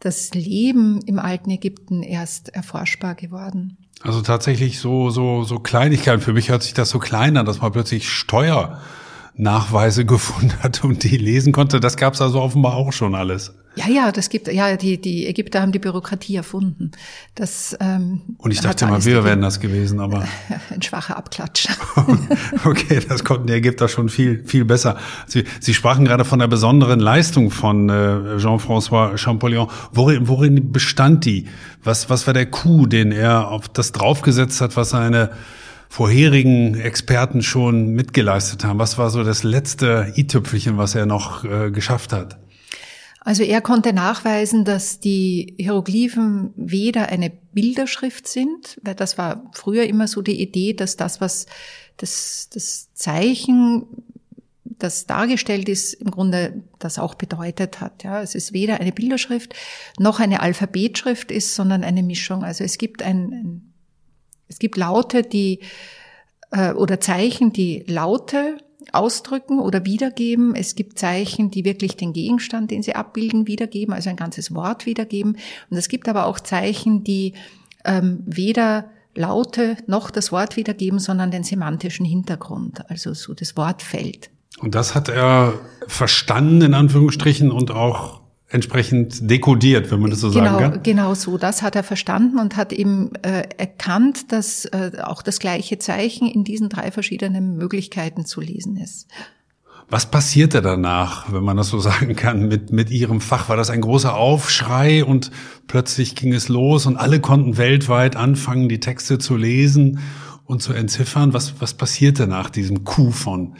das Leben im alten Ägypten erst erforschbar geworden. Also tatsächlich so, so, so Kleinigkeiten. Für mich hört sich das so klein an, dass man plötzlich Steuernachweise <laughs> gefunden hat und die lesen konnte. Das gab es also offenbar auch schon alles. Ja, ja, das gibt, ja, die, die Ägypter haben die Bürokratie erfunden. Das, ähm, Und ich dachte mal, wir wären das gewesen, aber. <laughs> Ein schwacher Abklatsch. <laughs> okay, das konnten die Ägypter schon viel, viel besser. Sie, Sie sprachen gerade von der besonderen Leistung von äh, Jean-François Champollion. Worin, worin bestand die? Was, was war der Coup, den er auf das draufgesetzt hat, was seine vorherigen Experten schon mitgeleistet haben? Was war so das letzte i-Tüpfelchen, was er noch äh, geschafft hat? Also er konnte nachweisen, dass die Hieroglyphen weder eine Bilderschrift sind, weil das war früher immer so die Idee, dass das, was das, das Zeichen, das dargestellt ist, im Grunde das auch bedeutet hat. Ja, es ist weder eine Bilderschrift noch eine Alphabetschrift ist, sondern eine Mischung. Also es gibt ein, ein es gibt Laute, die äh, oder Zeichen, die Laute ausdrücken oder wiedergeben. Es gibt Zeichen, die wirklich den Gegenstand, den sie abbilden, wiedergeben, also ein ganzes Wort wiedergeben. Und es gibt aber auch Zeichen, die ähm, weder Laute noch das Wort wiedergeben, sondern den semantischen Hintergrund, also so das Wortfeld. Und das hat er verstanden, in Anführungsstrichen, und auch entsprechend dekodiert, wenn man das so genau, sagen kann. Genau so, das hat er verstanden und hat eben äh, erkannt, dass äh, auch das gleiche Zeichen in diesen drei verschiedenen Möglichkeiten zu lesen ist. Was passierte danach, wenn man das so sagen kann, mit, mit Ihrem Fach? War das ein großer Aufschrei und plötzlich ging es los und alle konnten weltweit anfangen, die Texte zu lesen und zu entziffern? Was, was passierte nach diesem Coup von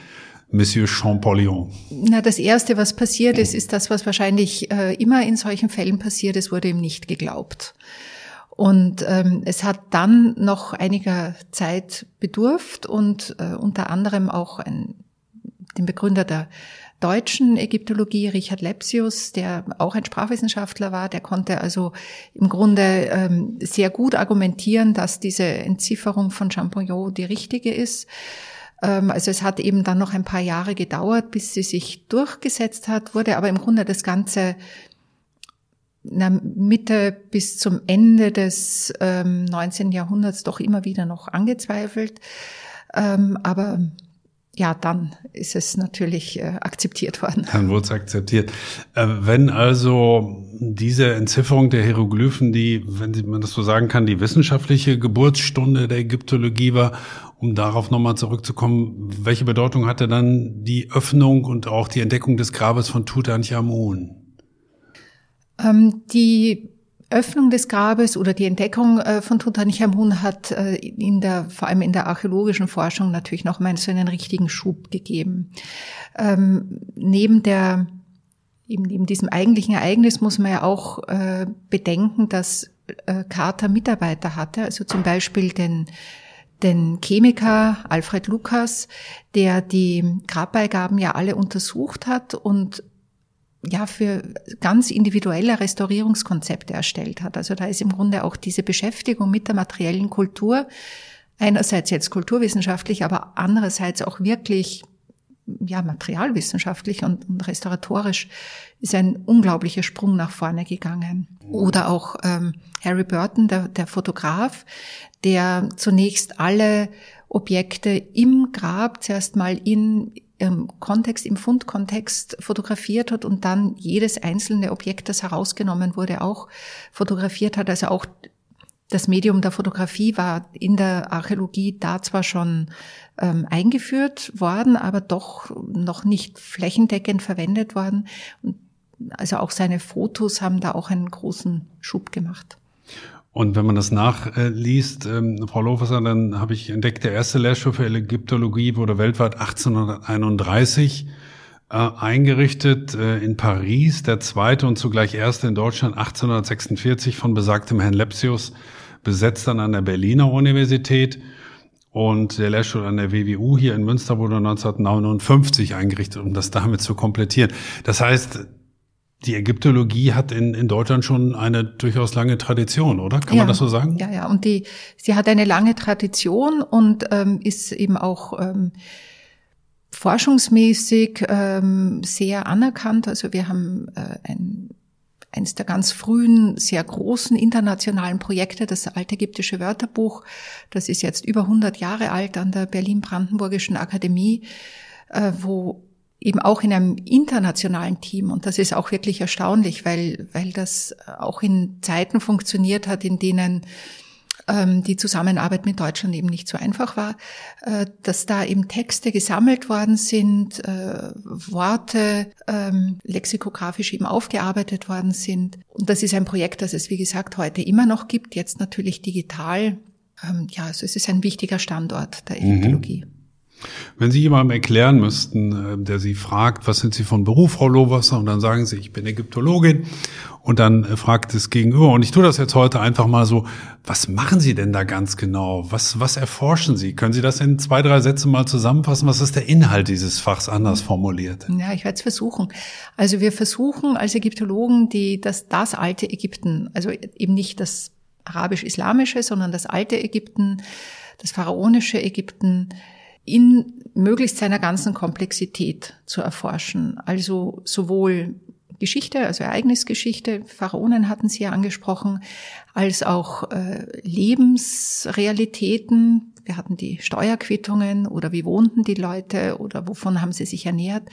Monsieur Champollion? Na, das Erste, was passiert ist, ist das, was wahrscheinlich äh, immer in solchen Fällen passiert. Es wurde ihm nicht geglaubt. Und ähm, es hat dann noch einiger Zeit bedurft und äh, unter anderem auch ein, den Begründer der deutschen Ägyptologie, Richard Lepsius, der auch ein Sprachwissenschaftler war, der konnte also im Grunde ähm, sehr gut argumentieren, dass diese Entzifferung von Champollion die richtige ist. Ähm, also es hat eben dann noch ein paar Jahre gedauert, bis sie sich durchgesetzt hat, wurde aber im Grunde das Ganze na, Mitte bis zum Ende des ähm, 19. Jahrhunderts doch immer wieder noch angezweifelt. Ähm, aber ja, dann ist es natürlich äh, akzeptiert worden. Dann wurde es akzeptiert. Äh, wenn also diese Entzifferung der Hieroglyphen, die, wenn man das so sagen kann, die wissenschaftliche Geburtsstunde der Ägyptologie war, um darauf nochmal zurückzukommen, welche Bedeutung hatte dann die Öffnung und auch die Entdeckung des Grabes von Tutanchamun? Ähm, die Öffnung des Grabes oder die Entdeckung äh, von Tutanchamun hat äh, in der, vor allem in der archäologischen Forschung natürlich noch mal so einen richtigen Schub gegeben. Ähm, neben der, eben neben diesem eigentlichen Ereignis muss man ja auch äh, bedenken, dass äh, Carter Mitarbeiter hatte, also zum Beispiel den den Chemiker Alfred Lukas, der die Grabbeigaben ja alle untersucht hat und ja, für ganz individuelle Restaurierungskonzepte erstellt hat. Also da ist im Grunde auch diese Beschäftigung mit der materiellen Kultur, einerseits jetzt kulturwissenschaftlich, aber andererseits auch wirklich ja, materialwissenschaftlich und, und restauratorisch ist ein unglaublicher Sprung nach vorne gegangen. Oder auch ähm, Harry Burton, der, der Fotograf, der zunächst alle Objekte im Grab zuerst mal in im Kontext, im Fundkontext fotografiert hat und dann jedes einzelne Objekt, das herausgenommen wurde, auch fotografiert hat. Also auch das Medium der Fotografie war in der Archäologie da zwar schon ähm, eingeführt worden, aber doch noch nicht flächendeckend verwendet worden. Also auch seine Fotos haben da auch einen großen Schub gemacht. Und wenn man das nachliest, ähm, Frau Lohwasser, dann habe ich entdeckt, der erste Lehrstuhl für Ägyptologie wurde weltweit 1831 äh, eingerichtet äh, in Paris, der zweite und zugleich erste in Deutschland 1846 von besagtem Herrn Lepsius, besetzt dann an der Berliner Universität. Und der Lehrstuhl an der WWU hier in Münster wurde 1959 eingerichtet, um das damit zu komplettieren. Das heißt, die Ägyptologie hat in, in Deutschland schon eine durchaus lange Tradition, oder? Kann ja, man das so sagen? Ja, ja. Und die, sie hat eine lange Tradition und ähm, ist eben auch ähm, forschungsmäßig ähm, sehr anerkannt. Also wir haben äh, ein eines der ganz frühen, sehr großen internationalen Projekte, das altägyptische Wörterbuch. Das ist jetzt über 100 Jahre alt an der Berlin-Brandenburgischen Akademie, äh, wo eben auch in einem internationalen Team, und das ist auch wirklich erstaunlich, weil, weil das auch in Zeiten funktioniert hat, in denen die Zusammenarbeit mit Deutschland eben nicht so einfach war, äh, dass da eben Texte gesammelt worden sind, äh, Worte ähm, lexikografisch eben aufgearbeitet worden sind. Und das ist ein Projekt, das es, wie gesagt, heute immer noch gibt, jetzt natürlich digital. Ähm, ja, also es ist ein wichtiger Standort der Ägyptologie. Mhm. Wenn Sie jemandem erklären müssten, äh, der Sie fragt, was sind Sie von Beruf, Frau Lohwasser, und dann sagen Sie, ich bin Ägyptologin, und dann äh, fragt es Gegenüber, und ich tue das jetzt heute einfach mal so, was machen Sie denn da ganz genau? Was, was erforschen Sie? Können Sie das in zwei, drei Sätzen mal zusammenfassen? Was ist der Inhalt dieses Fachs anders formuliert? Ja, ich werde es versuchen. Also wir versuchen als Ägyptologen, die, das, das alte Ägypten, also eben nicht das arabisch-islamische, sondern das alte Ägypten, das pharaonische Ägypten, in möglichst seiner ganzen Komplexität zu erforschen. Also sowohl Geschichte, also Ereignisgeschichte, Pharaonen hatten Sie ja angesprochen, als auch äh, Lebensrealitäten. Wir hatten die Steuerquittungen oder wie wohnten die Leute oder wovon haben sie sich ernährt,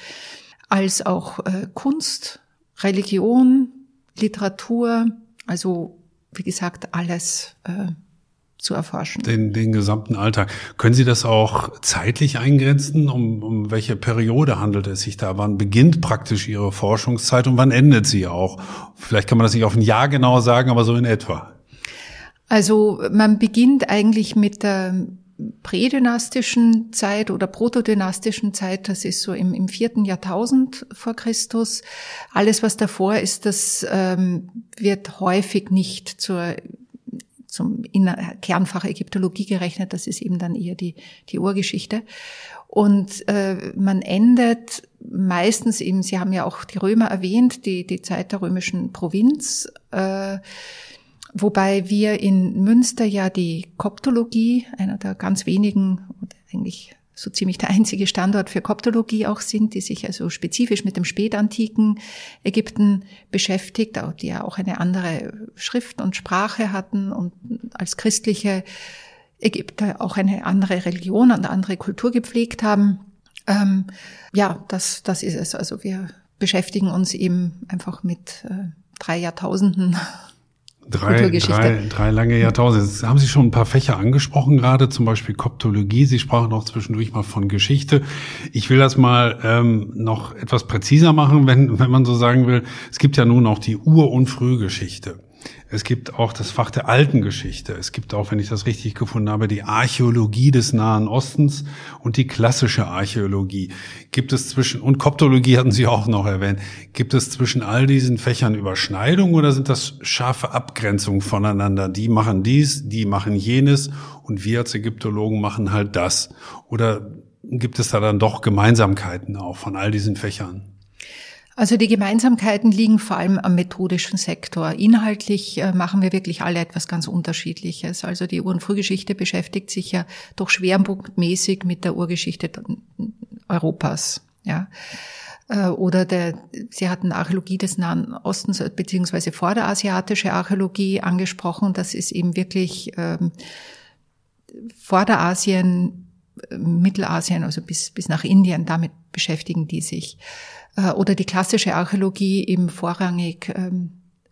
als auch äh, Kunst, Religion, Literatur, also wie gesagt alles äh, zu erforschen. Den, den gesamten Alltag. Können Sie das auch zeitlich eingrenzen? Um, um welche Periode handelt es sich da? Wann beginnt praktisch Ihre Forschungszeit und wann endet sie auch? Vielleicht kann man das nicht auf ein Jahr genau sagen, aber so in etwa. Also man beginnt eigentlich mit der prädynastischen Zeit oder protodynastischen Zeit, das ist so im, im vierten Jahrtausend vor Christus. Alles, was davor ist, das ähm, wird häufig nicht zur zum Kernfach Ägyptologie gerechnet. Das ist eben dann eher die, die Urgeschichte. Und äh, man endet meistens eben, Sie haben ja auch die Römer erwähnt, die, die Zeit der römischen Provinz, äh, wobei wir in Münster ja die Koptologie, einer der ganz wenigen, eigentlich so ziemlich der einzige Standort für Koptologie auch sind, die sich also spezifisch mit dem spätantiken Ägypten beschäftigt, die ja auch eine andere Schrift und Sprache hatten und als christliche Ägypter auch eine andere Religion, eine andere Kultur gepflegt haben. Ähm, ja, das, das ist es. Also wir beschäftigen uns eben einfach mit äh, drei Jahrtausenden Drei, drei, drei lange Jahrtausende. Jetzt haben Sie schon ein paar Fächer angesprochen gerade, zum Beispiel Koptologie. Sie sprachen auch zwischendurch mal von Geschichte. Ich will das mal ähm, noch etwas präziser machen, wenn, wenn man so sagen will. Es gibt ja nun auch die Ur- und Frühgeschichte. Es gibt auch das Fach der alten Geschichte. Es gibt auch, wenn ich das richtig gefunden habe, die Archäologie des Nahen Ostens und die klassische Archäologie. Gibt es zwischen, und Koptologie hatten Sie auch noch erwähnt, gibt es zwischen all diesen Fächern Überschneidungen oder sind das scharfe Abgrenzungen voneinander? Die machen dies, die machen jenes und wir als Ägyptologen machen halt das. Oder gibt es da dann doch Gemeinsamkeiten auch von all diesen Fächern? Also die Gemeinsamkeiten liegen vor allem am methodischen Sektor. Inhaltlich äh, machen wir wirklich alle etwas ganz Unterschiedliches. Also die Ur- und Frühgeschichte beschäftigt sich ja doch schwerpunktmäßig mit der Urgeschichte Europas. Ja. Äh, oder der, Sie hatten Archäologie des Nahen Ostens äh, beziehungsweise vorderasiatische Archäologie angesprochen. Das ist eben wirklich ähm, Vorderasien, Mittelasien, also bis, bis nach Indien, damit beschäftigen die sich. Äh, oder die klassische Archäologie eben vorrangig ähm,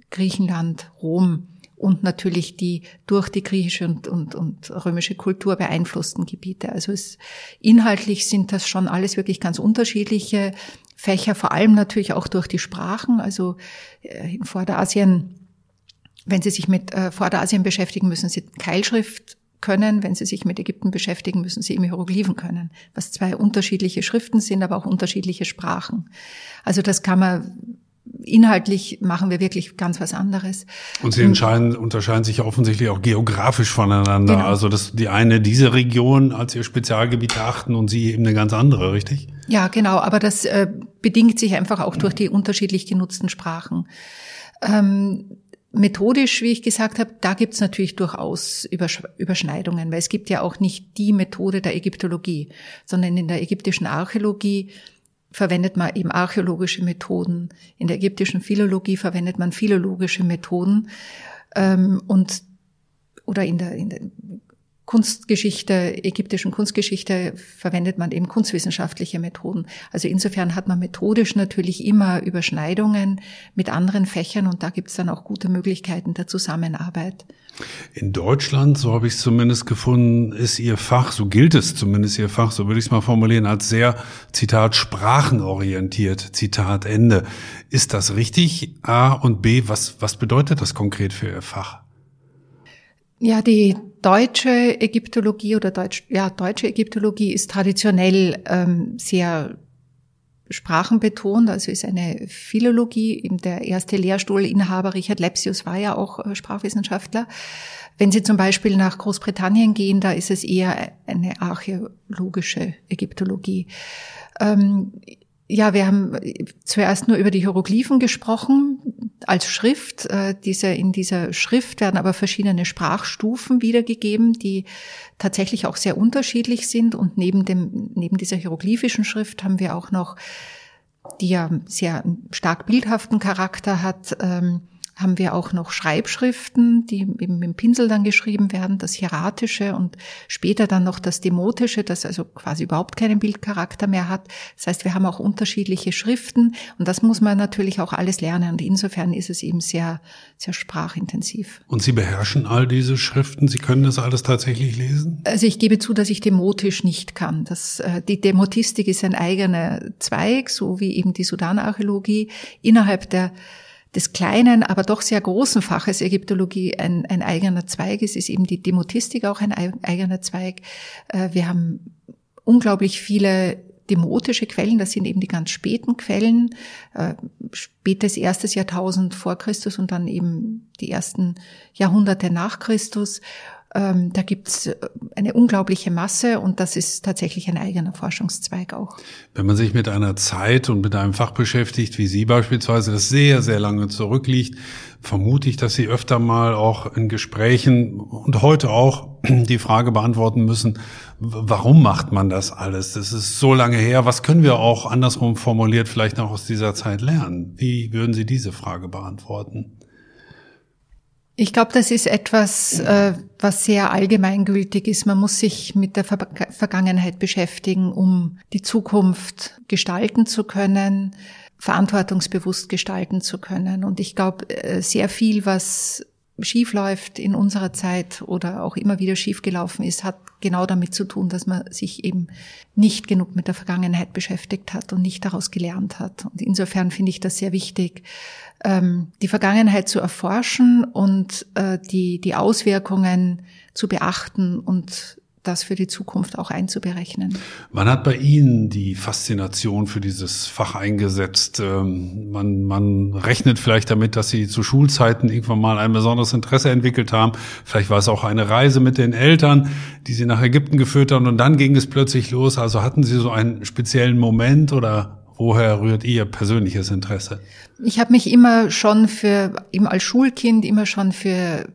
Griechenland, Rom und natürlich die durch die griechische und, und, und römische Kultur beeinflussten Gebiete. Also es, inhaltlich sind das schon alles wirklich ganz unterschiedliche Fächer, vor allem natürlich auch durch die Sprachen. Also äh, in Vorderasien wenn Sie sich mit äh, Vorderasien beschäftigen, müssen Sie Keilschrift können. Wenn Sie sich mit Ägypten beschäftigen, müssen Sie eben Hieroglyphen können, was zwei unterschiedliche Schriften sind, aber auch unterschiedliche Sprachen. Also das kann man inhaltlich machen wir wirklich ganz was anderes. Und sie entscheiden, unterscheiden sich ja offensichtlich auch geografisch voneinander. Genau. Also dass die eine diese Region als ihr Spezialgebiet erachten und sie eben eine ganz andere, richtig? Ja, genau. Aber das äh, bedingt sich einfach auch durch die unterschiedlich genutzten Sprachen. Ähm, methodisch, wie ich gesagt habe, da gibt's natürlich durchaus Überschneidungen, weil es gibt ja auch nicht die Methode der Ägyptologie, sondern in der ägyptischen Archäologie verwendet man eben archäologische Methoden. In der ägyptischen Philologie verwendet man philologische Methoden. Ähm, und, oder in der, in der Kunstgeschichte, ägyptischen Kunstgeschichte verwendet man eben kunstwissenschaftliche Methoden. Also insofern hat man methodisch natürlich immer Überschneidungen mit anderen Fächern und da gibt es dann auch gute Möglichkeiten der Zusammenarbeit. In Deutschland, so habe ich es zumindest gefunden, ist Ihr Fach, so gilt es zumindest Ihr Fach, so würde ich es mal formulieren, als sehr, Zitat, sprachenorientiert, Zitat Ende. Ist das richtig? A und B, was, was bedeutet das konkret für Ihr Fach? Ja, die deutsche Ägyptologie oder Deutsch, ja, deutsche Ägyptologie ist traditionell ähm, sehr sprachenbetont, also ist eine Philologie. Der erste Lehrstuhlinhaber Richard Lepsius war ja auch äh, Sprachwissenschaftler. Wenn Sie zum Beispiel nach Großbritannien gehen, da ist es eher eine archäologische Ägyptologie. Ähm, ja, wir haben zuerst nur über die Hieroglyphen gesprochen als Schrift. Äh, diese, in dieser Schrift werden aber verschiedene Sprachstufen wiedergegeben, die tatsächlich auch sehr unterschiedlich sind. Und neben dem, neben dieser hieroglyphischen Schrift haben wir auch noch, die ja sehr stark bildhaften Charakter hat, ähm, haben wir auch noch Schreibschriften, die eben mit dem Pinsel dann geschrieben werden, das Hieratische und später dann noch das Demotische, das also quasi überhaupt keinen Bildcharakter mehr hat. Das heißt, wir haben auch unterschiedliche Schriften und das muss man natürlich auch alles lernen und insofern ist es eben sehr, sehr sprachintensiv. Und Sie beherrschen all diese Schriften? Sie können das alles tatsächlich lesen? Also ich gebe zu, dass ich Demotisch nicht kann. Das, äh, die Demotistik ist ein eigener Zweig, so wie eben die Sudanarchäologie innerhalb der des kleinen, aber doch sehr großen Faches Ägyptologie ein, ein eigener Zweig ist, ist eben die Demotistik auch ein eigener Zweig. Äh, wir haben unglaublich viele demotische Quellen, das sind eben die ganz späten Quellen, äh, spätes erstes Jahrtausend vor Christus und dann eben die ersten Jahrhunderte nach Christus. Ähm, da gibt's äh, eine unglaubliche Masse und das ist tatsächlich ein eigener Forschungszweig auch. Wenn man sich mit einer Zeit und mit einem Fach beschäftigt, wie Sie beispielsweise, das sehr, sehr lange zurückliegt, vermute ich, dass Sie öfter mal auch in Gesprächen und heute auch <clears throat> die Frage beantworten müssen, warum macht man das alles? Das ist so lange her. Was können wir auch andersrum formuliert vielleicht noch aus dieser Zeit lernen? Wie würden Sie diese Frage beantworten? Ich glaube, das ist etwas, äh, was sehr allgemeingültig ist. Man muss sich mit der Ver Vergangenheit beschäftigen, um die Zukunft gestalten zu können, verantwortungsbewusst gestalten zu können. Und ich glaube, äh, sehr viel, was schief läuft in unserer Zeit oder auch immer wieder schief gelaufen ist, hat genau damit zu tun, dass man sich eben nicht genug mit der Vergangenheit beschäftigt hat und nicht daraus gelernt hat. Und insofern finde ich das sehr wichtig, ähm, die Vergangenheit zu erforschen und äh, die, die Auswirkungen zu beachten und das für die Zukunft auch einzuberechnen. Wann hat bei Ihnen die Faszination für dieses Fach eingesetzt? Ähm, man, man rechnet vielleicht damit, dass Sie zu Schulzeiten irgendwann mal ein besonderes Interesse entwickelt haben. Vielleicht war es auch eine Reise mit den Eltern, die Sie nach Ägypten geführt haben und dann ging es plötzlich los. Also hatten Sie so einen speziellen Moment oder woher rührt Ihr persönliches Interesse? Ich habe mich immer schon für, eben als Schulkind, immer schon für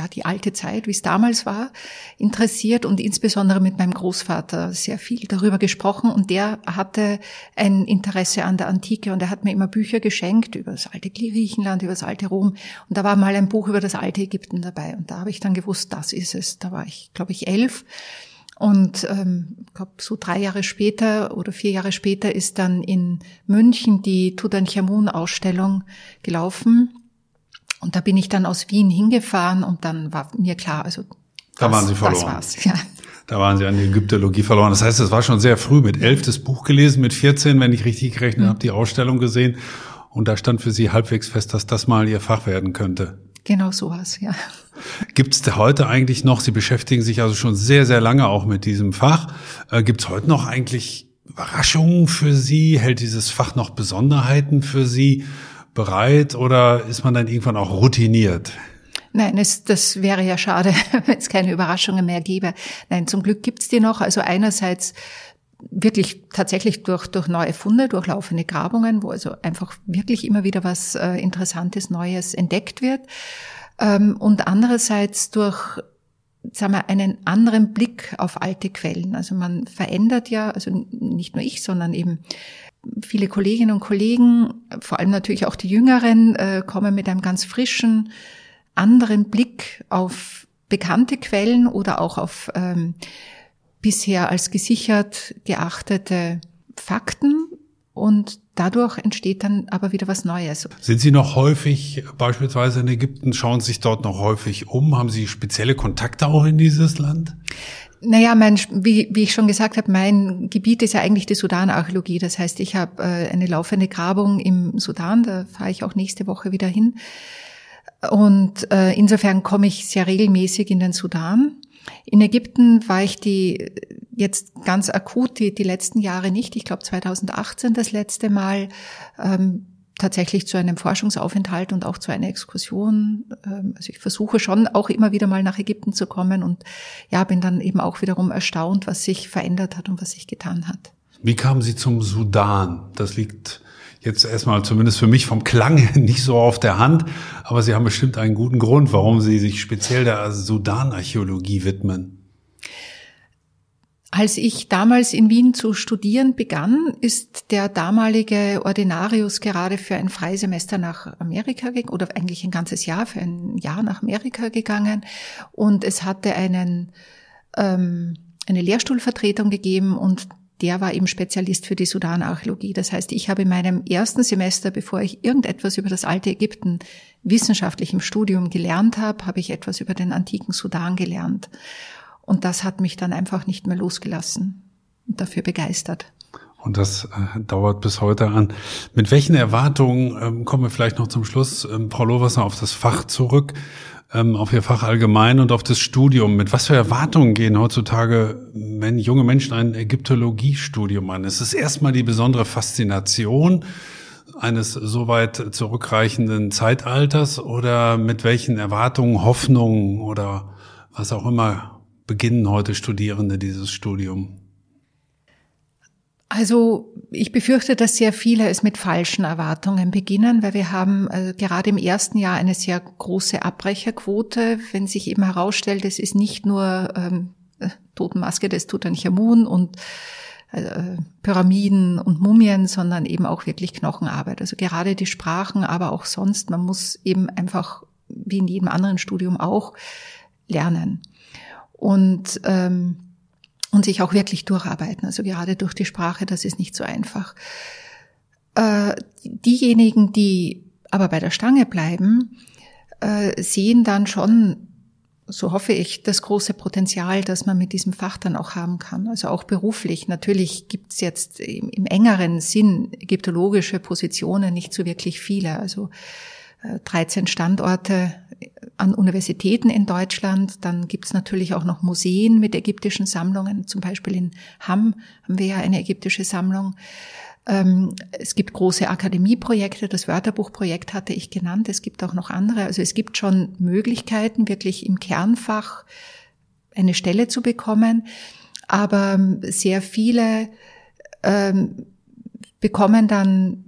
ja, die alte Zeit, wie es damals war, interessiert und insbesondere mit meinem Großvater sehr viel darüber gesprochen. Und der hatte ein Interesse an der Antike und er hat mir immer Bücher geschenkt über das alte Griechenland, über das alte Rom. Und da war mal ein Buch über das alte Ägypten dabei. Und da habe ich dann gewusst, das ist es. Da war ich, glaube ich, elf. Und ähm, glaub, so drei Jahre später oder vier Jahre später ist dann in München die Tutanchamun-Ausstellung gelaufen und da bin ich dann aus Wien hingefahren und dann war mir klar, also da das, waren Sie verloren. Das war's, <laughs> ja. Da waren Sie an die Ägyptologie verloren. Das heißt, es war schon sehr früh mit elf das Buch gelesen, mit 14, wenn ich richtig gerechnet mhm. habe, die Ausstellung gesehen. Und da stand für Sie halbwegs fest, dass das mal Ihr Fach werden könnte. Genau sowas, ja. Gibt es heute eigentlich noch, Sie beschäftigen sich also schon sehr, sehr lange auch mit diesem Fach, äh, gibt es heute noch eigentlich Überraschungen für Sie? Hält dieses Fach noch Besonderheiten für Sie bereit oder ist man dann irgendwann auch routiniert? Nein, es, das wäre ja schade, <laughs> wenn es keine Überraschungen mehr gäbe. Nein, zum Glück gibt's die noch. Also einerseits wirklich tatsächlich durch, durch neue Funde, durch laufende Grabungen, wo also einfach wirklich immer wieder was äh, Interessantes, Neues entdeckt wird. Ähm, und andererseits durch sagen wir, einen anderen Blick auf alte Quellen. Also man verändert ja, also nicht nur ich, sondern eben viele Kolleginnen und Kollegen, vor allem natürlich auch die Jüngeren, äh, kommen mit einem ganz frischen, anderen Blick auf bekannte Quellen oder auch auf ähm, bisher als gesichert geachtete Fakten und dadurch entsteht dann aber wieder was Neues. Sind Sie noch häufig beispielsweise in Ägypten? Schauen Sie sich dort noch häufig um? Haben Sie spezielle Kontakte auch in dieses Land? Naja, mein, wie, wie ich schon gesagt habe, mein Gebiet ist ja eigentlich die Sudan-Archäologie. Das heißt, ich habe äh, eine laufende Grabung im Sudan, da fahre ich auch nächste Woche wieder hin. Und äh, insofern komme ich sehr regelmäßig in den Sudan. In Ägypten war ich die jetzt ganz akut die, die letzten Jahre nicht. Ich glaube 2018 das letzte Mal ähm, tatsächlich zu einem Forschungsaufenthalt und auch zu einer Exkursion. Ähm, also ich versuche schon auch immer wieder mal nach Ägypten zu kommen und ja, bin dann eben auch wiederum erstaunt, was sich verändert hat und was sich getan hat. Wie kamen Sie zum Sudan? Das liegt jetzt erstmal zumindest für mich vom Klang <laughs> nicht so auf der Hand, aber Sie haben bestimmt einen guten Grund, warum Sie sich speziell der Sudan-Archäologie widmen. Als ich damals in Wien zu studieren begann, ist der damalige Ordinarius gerade für ein Freisemester nach Amerika gegangen, oder eigentlich ein ganzes Jahr, für ein Jahr nach Amerika gegangen. Und es hatte einen, ähm, eine Lehrstuhlvertretung gegeben und der war eben Spezialist für die Sudan-Archäologie. Das heißt, ich habe in meinem ersten Semester, bevor ich irgendetwas über das alte Ägypten wissenschaftlich im Studium gelernt habe, habe ich etwas über den antiken Sudan gelernt. Und das hat mich dann einfach nicht mehr losgelassen und dafür begeistert. Und das äh, dauert bis heute an. Mit welchen Erwartungen ähm, kommen wir vielleicht noch zum Schluss, ähm, Frau Lohwasser, auf das Fach zurück, ähm, auf Ihr Fach allgemein und auf das Studium? Mit was für Erwartungen gehen heutzutage wenn junge Menschen ein Ägyptologiestudium an? Ist es erstmal die besondere Faszination eines so weit zurückreichenden Zeitalters oder mit welchen Erwartungen, Hoffnungen oder was auch immer beginnen heute Studierende dieses Studium? Also ich befürchte, dass sehr viele es mit falschen Erwartungen beginnen, weil wir haben äh, gerade im ersten Jahr eine sehr große Abbrecherquote, wenn sich eben herausstellt, es ist nicht nur ähm, äh, Totenmaske des Tutanchamun und äh, Pyramiden und Mumien, sondern eben auch wirklich Knochenarbeit. Also gerade die Sprachen, aber auch sonst, man muss eben einfach, wie in jedem anderen Studium auch, lernen und, ähm, und sich auch wirklich durcharbeiten. Also gerade durch die Sprache, das ist nicht so einfach. Äh, diejenigen, die aber bei der Stange bleiben, äh, sehen dann schon, so hoffe ich, das große Potenzial, das man mit diesem Fach dann auch haben kann. Also auch beruflich. Natürlich gibt es jetzt im, engeren Sinn ägyptologische Positionen nicht so wirklich viele. Also 13 äh, Standorte an Universitäten in Deutschland. Dann gibt es natürlich auch noch Museen mit ägyptischen Sammlungen. Zum Beispiel in Hamm haben wir ja eine ägyptische Sammlung. Ähm, es gibt große Akademieprojekte. Das Wörterbuchprojekt hatte ich genannt. Es gibt auch noch andere. Also es gibt schon Möglichkeiten, wirklich im Kernfach eine Stelle zu bekommen. Aber sehr viele ähm, bekommen dann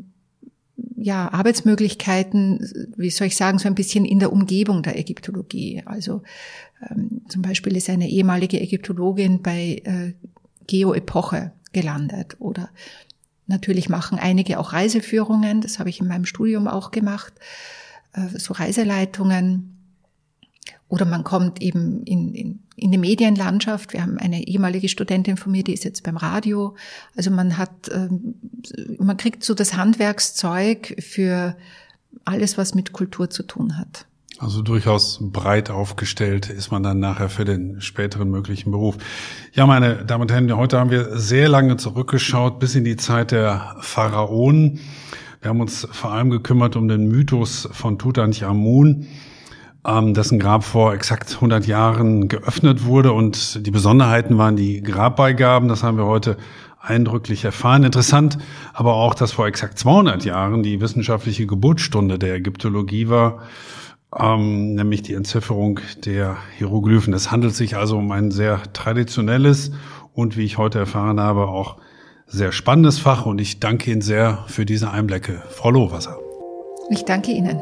ja, Arbeitsmöglichkeiten, wie soll ich sagen, so ein bisschen in der Umgebung der Ägyptologie. Also ähm, zum Beispiel ist eine ehemalige Ägyptologin bei äh, Geo-Epoche gelandet oder natürlich machen einige auch Reiseführungen, das habe ich in meinem Studium auch gemacht, äh, so Reiseleitungen oder man kommt eben in, in, in die Medienlandschaft. Wir haben eine ehemalige Studentin von mir, die ist jetzt beim Radio. Also man hat, ähm, man kriegt so das Handwerkszeug für alles, was mit Kultur zu tun hat. Also durchaus breit aufgestellt ist man dann nachher für den späteren möglichen Beruf. Ja, meine Damen und Herren, heute haben wir sehr lange zurückgeschaut bis in die Zeit der Pharaonen. Wir haben uns vor allem gekümmert um den Mythos von Tutanchamun. Ähm, dessen Grab vor exakt 100 Jahren geöffnet wurde. Und die Besonderheiten waren die Grabbeigaben. Das haben wir heute eindrücklich erfahren. Interessant aber auch, dass vor exakt 200 Jahren die wissenschaftliche Geburtsstunde der Ägyptologie war, ähm, nämlich die Entzifferung der Hieroglyphen. Es handelt sich also um ein sehr traditionelles und, wie ich heute erfahren habe, auch sehr spannendes Fach und ich danke Ihnen sehr für diese Einblicke. Frau Lohwasser. Ich danke Ihnen.